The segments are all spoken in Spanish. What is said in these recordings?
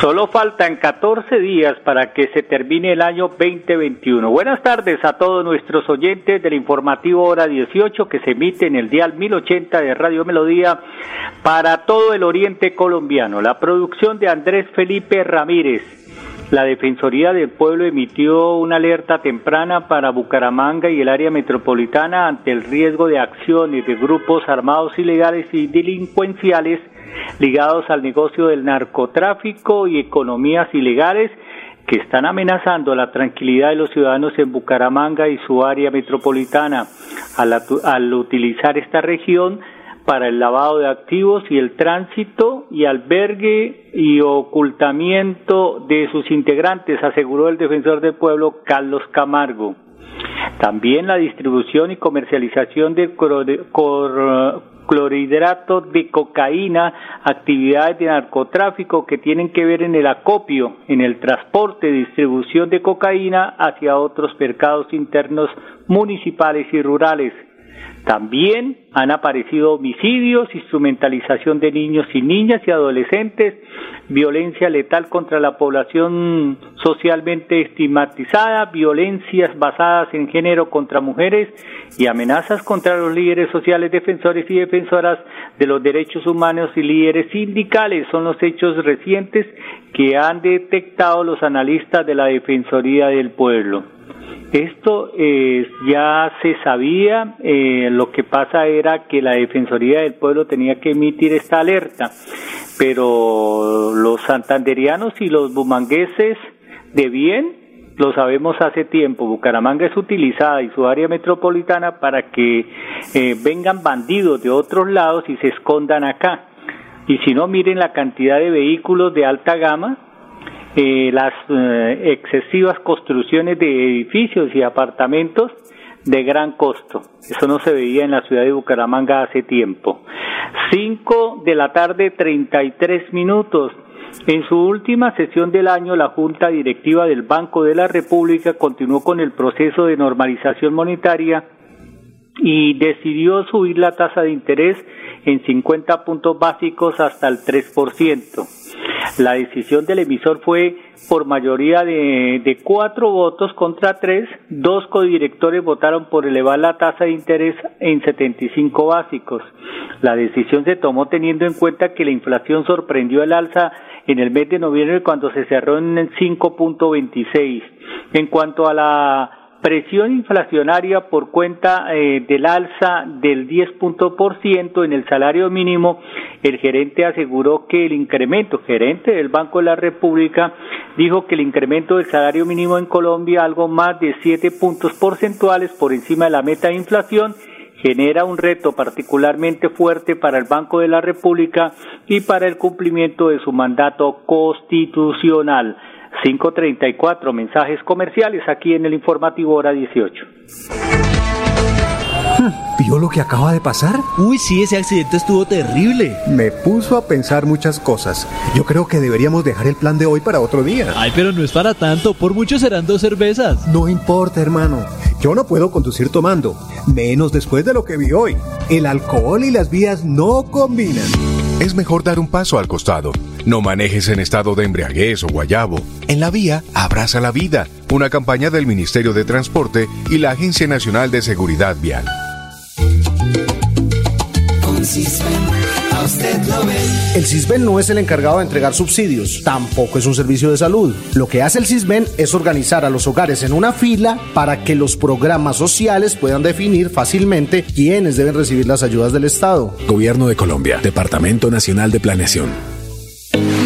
Solo faltan 14 días para que se termine el año 2021. Buenas tardes a todos nuestros oyentes del informativo Hora 18 que se emite en el dial 1080 de Radio Melodía para todo el oriente colombiano. La producción de Andrés Felipe Ramírez. La Defensoría del Pueblo emitió una alerta temprana para Bucaramanga y el área metropolitana ante el riesgo de acciones de grupos armados ilegales y delincuenciales ligados al negocio del narcotráfico y economías ilegales que están amenazando la tranquilidad de los ciudadanos en Bucaramanga y su área metropolitana. Al, utilizar esta región para el lavado de activos y el tránsito y albergue y ocultamiento de sus integrantes, aseguró el defensor del pueblo Carlos Camargo. También la distribución y comercialización de clorhidrato de cocaína, actividades de narcotráfico que tienen que ver en el acopio, en el transporte, distribución de cocaína hacia otros mercados internos municipales y rurales. También han aparecido homicidios, instrumentalización de niños y niñas y adolescentes, violencia letal contra la población socialmente estigmatizada, violencias basadas en género contra mujeres y amenazas contra los líderes sociales defensores y defensoras de los derechos humanos y líderes sindicales. Son los hechos recientes que han detectado los analistas de la Defensoría del Pueblo. Esto eh, ya se sabía, eh, lo que pasa era que la Defensoría del Pueblo tenía que emitir esta alerta, pero los santanderianos y los bumangueses de bien lo sabemos hace tiempo. Bucaramanga es utilizada y su área metropolitana para que eh, vengan bandidos de otros lados y se escondan acá. Y si no, miren la cantidad de vehículos de alta gama eh, las eh, excesivas construcciones de edificios y apartamentos de gran costo. Eso no se veía en la ciudad de Bucaramanga hace tiempo. Cinco de la tarde, treinta y tres minutos. En su última sesión del año, la Junta Directiva del Banco de la República continuó con el proceso de normalización monetaria y decidió subir la tasa de interés en 50 puntos básicos hasta el 3%. La decisión del emisor fue por mayoría de, de, cuatro votos contra tres. Dos codirectores votaron por elevar la tasa de interés en 75 básicos. La decisión se tomó teniendo en cuenta que la inflación sorprendió el alza en el mes de noviembre cuando se cerró en 5.26. En cuanto a la presión inflacionaria por cuenta eh, del alza del 10% en el salario mínimo, el gerente aseguró que el incremento, gerente del Banco de la República, dijo que el incremento del salario mínimo en Colombia, algo más de 7 puntos porcentuales por encima de la meta de inflación, genera un reto particularmente fuerte para el Banco de la República y para el cumplimiento de su mandato constitucional. 534 mensajes comerciales aquí en el informativo hora 18. ¿Vio lo que acaba de pasar? Uy, sí, ese accidente estuvo terrible. Me puso a pensar muchas cosas. Yo creo que deberíamos dejar el plan de hoy para otro día. Ay, pero no es para tanto. Por mucho serán dos cervezas. No importa, hermano. Yo no puedo conducir tomando. Menos después de lo que vi hoy. El alcohol y las vías no combinan. Es mejor dar un paso al costado. No manejes en estado de embriaguez o guayabo. En la vía, abraza la vida. Una campaña del Ministerio de Transporte y la Agencia Nacional de Seguridad Vial. El CISBEN no es el encargado de entregar subsidios, tampoco es un servicio de salud. Lo que hace el CISBEN es organizar a los hogares en una fila para que los programas sociales puedan definir fácilmente quiénes deben recibir las ayudas del Estado. Gobierno de Colombia, Departamento Nacional de Planeación.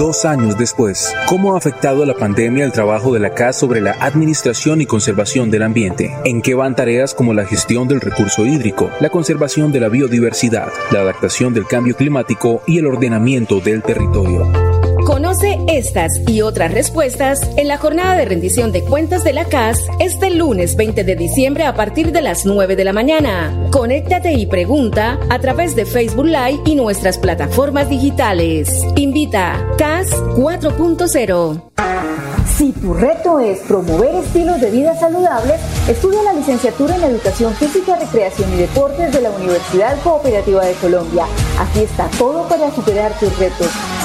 Dos años después, ¿cómo ha afectado la pandemia el trabajo de la CAS sobre la administración y conservación del ambiente? ¿En qué van tareas como la gestión del recurso hídrico, la conservación de la biodiversidad, la adaptación del cambio climático y el ordenamiento del territorio? Conoce estas y otras respuestas en la jornada de rendición de cuentas de la CAS este lunes 20 de diciembre a partir de las 9 de la mañana. Conéctate y pregunta a través de Facebook Live y nuestras plataformas digitales. Invita CAS 4.0. Si tu reto es promover estilos de vida saludables, estudia la licenciatura en Educación Física, Recreación y Deportes de la Universidad Cooperativa de Colombia. Aquí está todo para superar tus retos.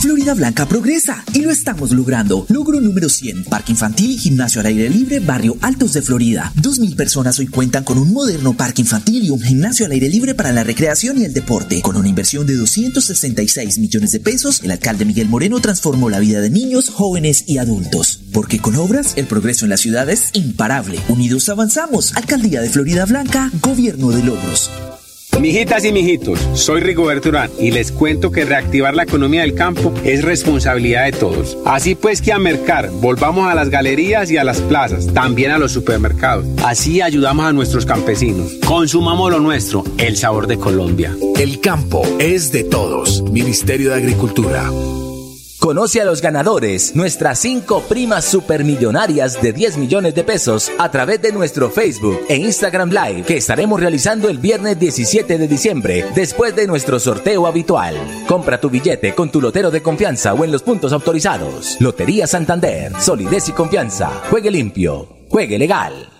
Florida Blanca progresa y lo estamos logrando. Logro número 100, Parque Infantil y Gimnasio al Aire Libre, Barrio Altos de Florida. 2.000 personas hoy cuentan con un moderno parque infantil y un gimnasio al aire libre para la recreación y el deporte. Con una inversión de 266 millones de pesos, el alcalde Miguel Moreno transformó la vida de niños, jóvenes y adultos. Porque con obras, el progreso en la ciudad es imparable. Unidos avanzamos. Alcaldía de Florida Blanca, Gobierno de Logros. Mijitas y mijitos, soy Rigoberto Urán y les cuento que reactivar la economía del campo es responsabilidad de todos. Así pues que a mercar, volvamos a las galerías y a las plazas, también a los supermercados. Así ayudamos a nuestros campesinos. Consumamos lo nuestro, el sabor de Colombia. El campo es de todos. Ministerio de Agricultura. Conoce a los ganadores, nuestras cinco primas supermillonarias de 10 millones de pesos a través de nuestro Facebook e Instagram Live que estaremos realizando el viernes 17 de diciembre después de nuestro sorteo habitual. Compra tu billete con tu lotero de confianza o en los puntos autorizados. Lotería Santander, solidez y confianza. Juegue limpio, juegue legal.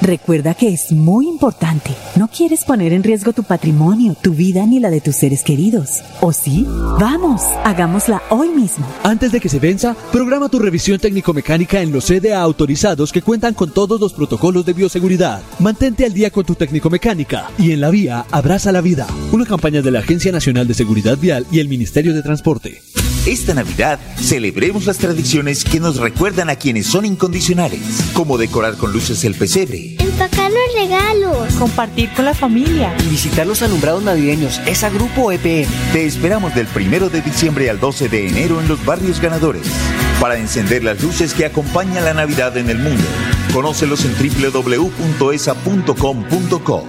Recuerda que es muy importante. No quieres poner en riesgo tu patrimonio, tu vida ni la de tus seres queridos. ¿O sí? Vamos, hagámosla hoy mismo. Antes de que se venza, programa tu revisión técnico-mecánica en los CDA autorizados que cuentan con todos los protocolos de bioseguridad. Mantente al día con tu técnico-mecánica y en la vía abraza la vida. Una campaña de la Agencia Nacional de Seguridad Vial y el Ministerio de Transporte. Esta Navidad celebremos las tradiciones que nos recuerdan a quienes son incondicionales, como decorar con luces el pesebre, empacar los regalos, compartir con la familia y visitar los alumbrados navideños. Es a Grupo EPM. Te esperamos del 1 de diciembre al 12 de enero en los barrios ganadores para encender las luces que acompañan la Navidad en el mundo. Conócelos en www.esa.com.co.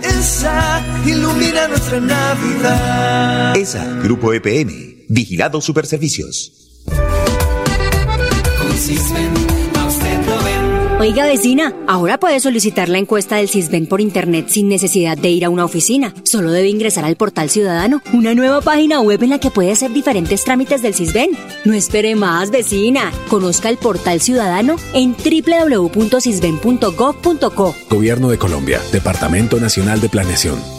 Esa ilumina nuestra Navidad. ESA, Grupo EPM. Vigilado Superservicios. Oiga, vecina, ahora puede solicitar la encuesta del CISBEN por internet sin necesidad de ir a una oficina. Solo debe ingresar al portal Ciudadano, una nueva página web en la que puede hacer diferentes trámites del CISBEN. No espere más, vecina. Conozca el portal Ciudadano en www.cisben.gov.co. Gobierno de Colombia, Departamento Nacional de Planeación.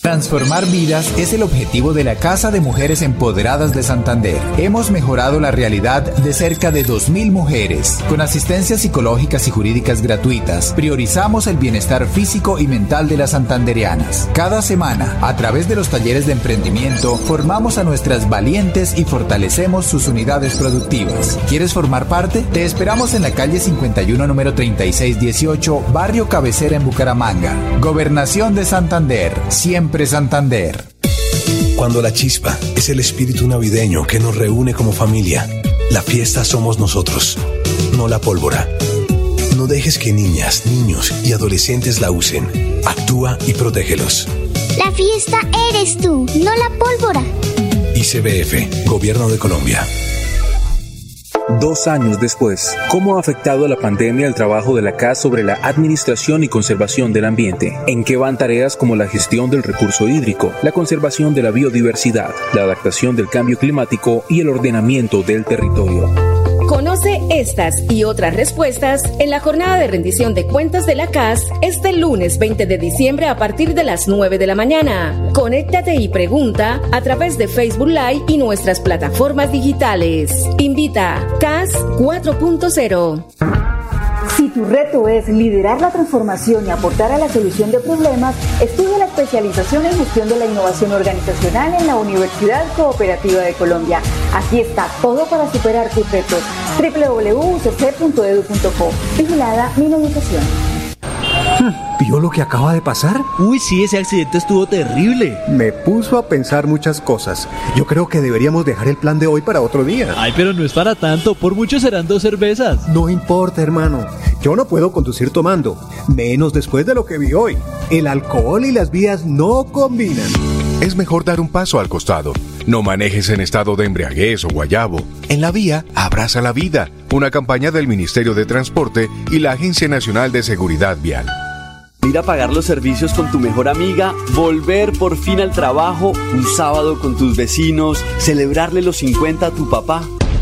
Transformar vidas es el objetivo de la Casa de Mujeres Empoderadas de Santander. Hemos mejorado la realidad de cerca de 2.000 mujeres. Con asistencias psicológicas y jurídicas gratuitas, priorizamos el bienestar físico y mental de las santanderianas. Cada semana, a través de los talleres de emprendimiento, formamos a nuestras valientes y fortalecemos sus unidades productivas. ¿Quieres formar parte? Te esperamos en la calle 51, número 3618, Barrio Cabecera en Bucaramanga. Gobernación de Santander. Santander. Cuando la chispa es el espíritu navideño que nos reúne como familia, la fiesta somos nosotros, no la pólvora. No dejes que niñas, niños y adolescentes la usen. Actúa y protégelos. La fiesta eres tú, no la pólvora. ICBF, Gobierno de Colombia. Dos años después, ¿cómo ha afectado la pandemia el trabajo de la CAS sobre la administración y conservación del ambiente? ¿En qué van tareas como la gestión del recurso hídrico, la conservación de la biodiversidad, la adaptación del cambio climático y el ordenamiento del territorio? Conoce estas y otras respuestas en la jornada de rendición de cuentas de la CAS este lunes 20 de diciembre a partir de las 9 de la mañana. Conéctate y pregunta a través de Facebook Live y nuestras plataformas digitales. Invita CAS 4.0. Si tu reto es liderar la transformación y aportar a la solución de problemas, estudia la especialización en gestión de la innovación organizacional en la Universidad Cooperativa de Colombia. Aquí está todo para superar tus retos. www.ucc.edu.co. Vigilada mi educación. ¿Vio lo que acaba de pasar? Uy, sí, ese accidente estuvo terrible. Me puso a pensar muchas cosas. Yo creo que deberíamos dejar el plan de hoy para otro día. Ay, pero no es para tanto. Por mucho serán dos cervezas. No importa, hermano. Yo no puedo conducir tomando. Menos después de lo que vi hoy. El alcohol y las vías no combinan. Es mejor dar un paso al costado. No manejes en estado de embriaguez o guayabo. En la vía, abraza la vida. Una campaña del Ministerio de Transporte y la Agencia Nacional de Seguridad Vial. Ir a pagar los servicios con tu mejor amiga, volver por fin al trabajo, un sábado con tus vecinos, celebrarle los 50 a tu papá.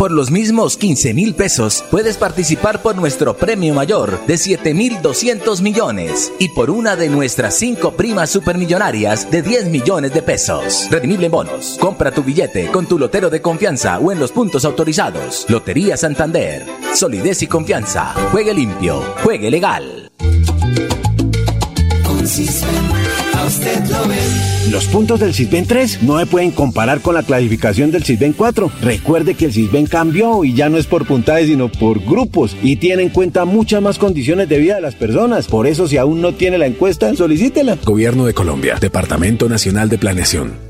Por los mismos 15 mil pesos puedes participar por nuestro premio mayor de 7 mil 200 millones y por una de nuestras cinco primas supermillonarias de 10 millones de pesos. Redimible en bonos. Compra tu billete con tu lotero de confianza o en los puntos autorizados. Lotería Santander. Solidez y confianza. Juegue limpio. Juegue legal. Con Usted lo ven. Los puntos del Sisben 3 no se pueden comparar con la clasificación del Sisben 4. Recuerde que el Sisben cambió y ya no es por puntajes sino por grupos y tiene en cuenta muchas más condiciones de vida de las personas. Por eso si aún no tiene la encuesta, solicítela. Gobierno de Colombia, Departamento Nacional de Planeación.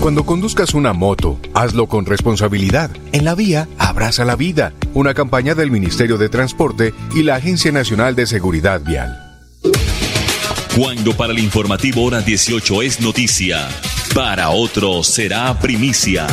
Cuando conduzcas una moto, hazlo con responsabilidad. En la vía, abraza la vida. Una campaña del Ministerio de Transporte y la Agencia Nacional de Seguridad Vial. Cuando para el informativo hora 18 es noticia, para otros será primicia.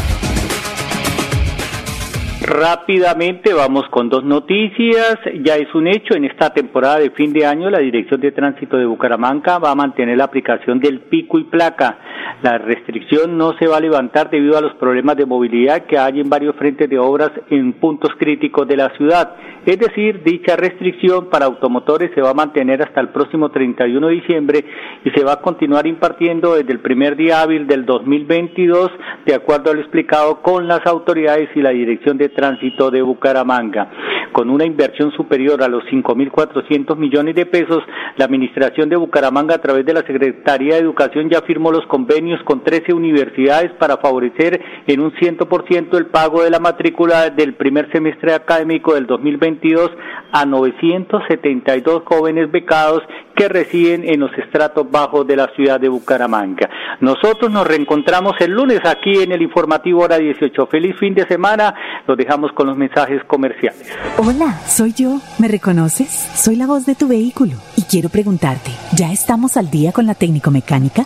Rápidamente vamos con dos noticias. Ya es un hecho, en esta temporada de fin de año la Dirección de Tránsito de Bucaramanga va a mantener la aplicación del pico y placa. La restricción no se va a levantar debido a los problemas de movilidad que hay en varios frentes de obras en puntos críticos de la ciudad. Es decir, dicha restricción para automotores se va a mantener hasta el próximo 31 de diciembre y se va a continuar impartiendo desde el primer día hábil del 2022, de acuerdo a lo explicado con las autoridades y la Dirección de Tránsito de Bucaramanga. Con una inversión superior a los 5.400 millones de pesos, la Administración de Bucaramanga, a través de la Secretaría de Educación, ya firmó los convenios con 13 universidades para favorecer en un 100% el pago de la matrícula del primer semestre académico del 2022 a 972 jóvenes becados que residen en los estratos bajos de la ciudad de Bucaramanga. Nosotros nos reencontramos el lunes aquí en el informativo hora 18. Feliz fin de semana. Los dejamos con los mensajes comerciales. Hola, soy yo. ¿Me reconoces? Soy la voz de tu vehículo y quiero preguntarte, ¿ya estamos al día con la técnico mecánica?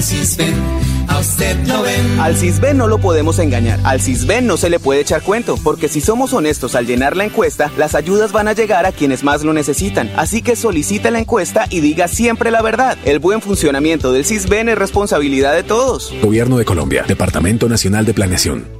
Con Cisben, a usted lo ven. Al Cisben no lo podemos engañar. Al Cisben no se le puede echar cuento, porque si somos honestos al llenar la encuesta, las ayudas van a llegar a quienes más lo necesitan. Así que solicite la encuesta y diga siempre la verdad. El buen funcionamiento del Cisben es responsabilidad de todos. Gobierno de Colombia, Departamento Nacional de Planeación.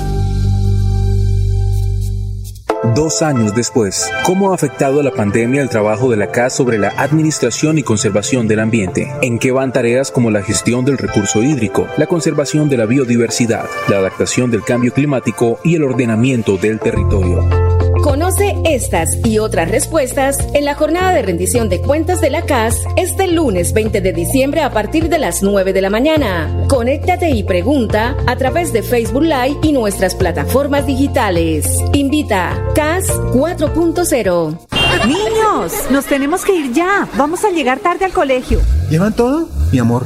Dos años después, ¿cómo ha afectado la pandemia el trabajo de la CAS sobre la administración y conservación del ambiente? ¿En qué van tareas como la gestión del recurso hídrico, la conservación de la biodiversidad, la adaptación del cambio climático y el ordenamiento del territorio? Conoce estas y otras respuestas en la jornada de rendición de cuentas de la CAS este lunes 20 de diciembre a partir de las 9 de la mañana. Conéctate y pregunta a través de Facebook Live y nuestras plataformas digitales. Invita CAS 4.0. Niños, nos tenemos que ir ya. Vamos a llegar tarde al colegio. ¿Llevan todo? Mi amor,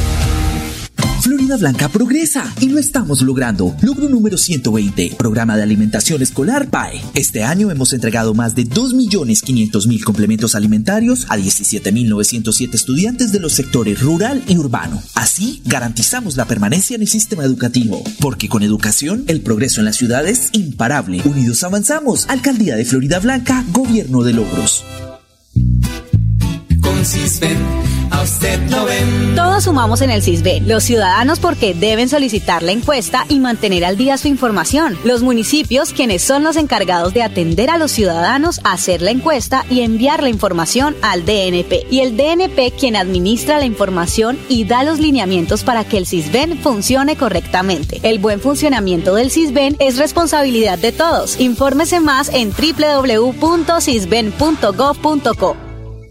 Florida Blanca progresa y lo estamos logrando. Logro número 120, programa de alimentación escolar PAE. Este año hemos entregado más de 2.500.000 complementos alimentarios a 17.907 estudiantes de los sectores rural y urbano. Así garantizamos la permanencia en el sistema educativo, porque con educación el progreso en la ciudad es imparable. Unidos avanzamos. Alcaldía de Florida Blanca, Gobierno de Logros. Cisben, a usted lo ven. Todos sumamos en el CISBEN. Los ciudadanos porque deben solicitar la encuesta y mantener al día su información. Los municipios quienes son los encargados de atender a los ciudadanos, hacer la encuesta y enviar la información al DNP. Y el DNP quien administra la información y da los lineamientos para que el CISBEN funcione correctamente. El buen funcionamiento del CISBEN es responsabilidad de todos. Infórmese más en www.cisben.gov.co.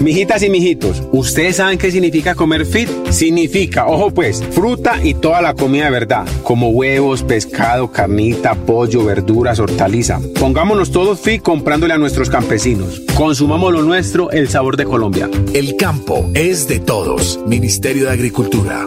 Mijitas y mijitos, ¿ustedes saben qué significa comer fit? Significa, ojo pues, fruta y toda la comida de verdad, como huevos, pescado, carnita, pollo, verduras, hortaliza. Pongámonos todos fit comprándole a nuestros campesinos. Consumamos lo nuestro, el sabor de Colombia. El campo es de todos. Ministerio de Agricultura.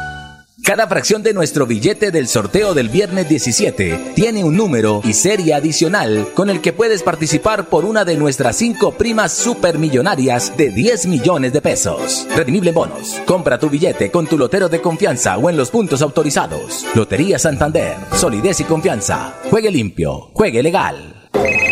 Cada fracción de nuestro billete del sorteo del viernes 17 tiene un número y serie adicional con el que puedes participar por una de nuestras cinco primas supermillonarias de 10 millones de pesos. Redimible bonos. Compra tu billete con tu lotero de confianza o en los puntos autorizados. Lotería Santander. Solidez y confianza. Juegue limpio. Juegue legal.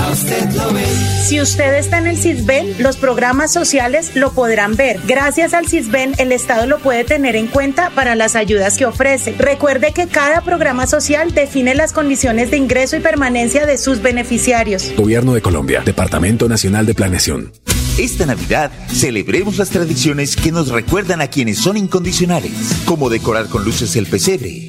Cisben, a usted lo ven. Si usted está en el CISBEN, los programas sociales lo podrán ver. Gracias al CISBEN, el Estado lo puede tener en cuenta para las ayudas que ofrece. Recuerde que cada programa social define las condiciones de ingreso y permanencia de sus beneficiarios. Gobierno de Colombia, Departamento Nacional de Planeación. Esta Navidad celebremos las tradiciones que nos recuerdan a quienes son incondicionales, como decorar con luces el pesebre,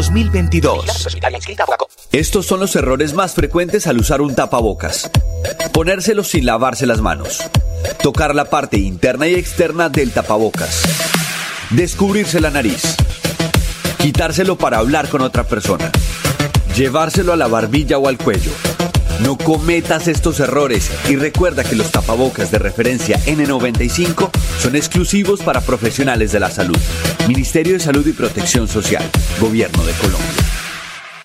2022. Estos son los errores más frecuentes al usar un tapabocas. Ponérselo sin lavarse las manos. Tocar la parte interna y externa del tapabocas. Descubrirse la nariz. Quitárselo para hablar con otra persona. Llevárselo a la barbilla o al cuello. No cometas estos errores y recuerda que los tapabocas de referencia N95 son exclusivos para profesionales de la salud. Ministerio de Salud y Protección Social. Gobierno de Colombia.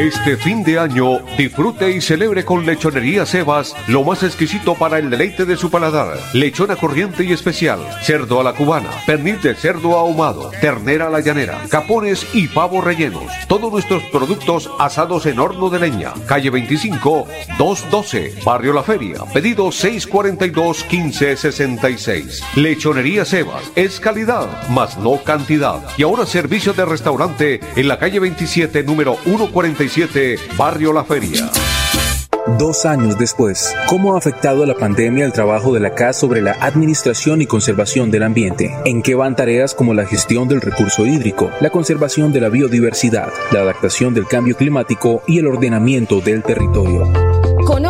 Este fin de año, disfrute y celebre con Lechonería Sebas lo más exquisito para el deleite de su paladar. Lechona corriente y especial, cerdo a la cubana, pernil de cerdo ahumado, ternera a la llanera, capones y pavos rellenos. Todos nuestros productos asados en horno de leña. Calle 25, 212, Barrio La Feria. Pedido 642 1566. Lechonería Sebas es calidad, más no cantidad. Y ahora servicio de restaurante en la calle 27, número 147, Barrio La Feria. Dos años después, ¿cómo ha afectado la pandemia el trabajo de la CAS sobre la administración y conservación del ambiente? ¿En qué van tareas como la gestión del recurso hídrico, la conservación de la biodiversidad, la adaptación del cambio climático y el ordenamiento del territorio?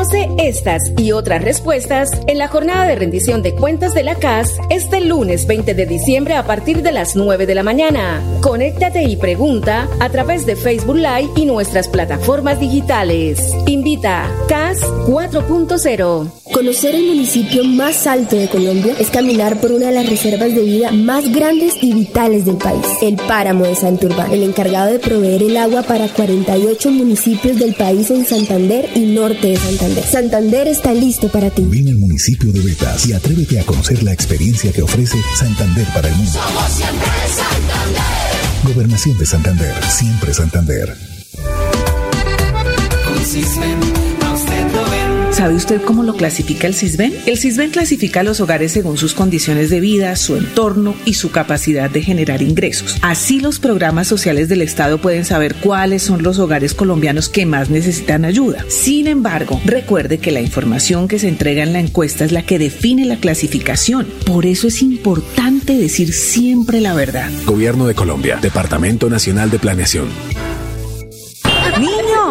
Conoce estas y otras respuestas en la jornada de rendición de cuentas de la CAS este lunes 20 de diciembre a partir de las 9 de la mañana. Conéctate y pregunta a través de Facebook Live y nuestras plataformas digitales. Invita CAS 4.0. Conocer el municipio más alto de Colombia es caminar por una de las reservas de vida más grandes y vitales del país, el Páramo de Santurbán, el encargado de proveer el agua para 48 municipios del país en Santander y norte de Santander. Santander está listo para ti. Ven al municipio de Betas y atrévete a conocer la experiencia que ofrece Santander para el mundo. Somos siempre Santander. Gobernación de Santander, siempre Santander. ¿Sabe usted cómo lo clasifica el CISBEN? El CISBEN clasifica a los hogares según sus condiciones de vida, su entorno y su capacidad de generar ingresos. Así los programas sociales del Estado pueden saber cuáles son los hogares colombianos que más necesitan ayuda. Sin embargo, recuerde que la información que se entrega en la encuesta es la que define la clasificación. Por eso es importante decir siempre la verdad. Gobierno de Colombia, Departamento Nacional de Planeación.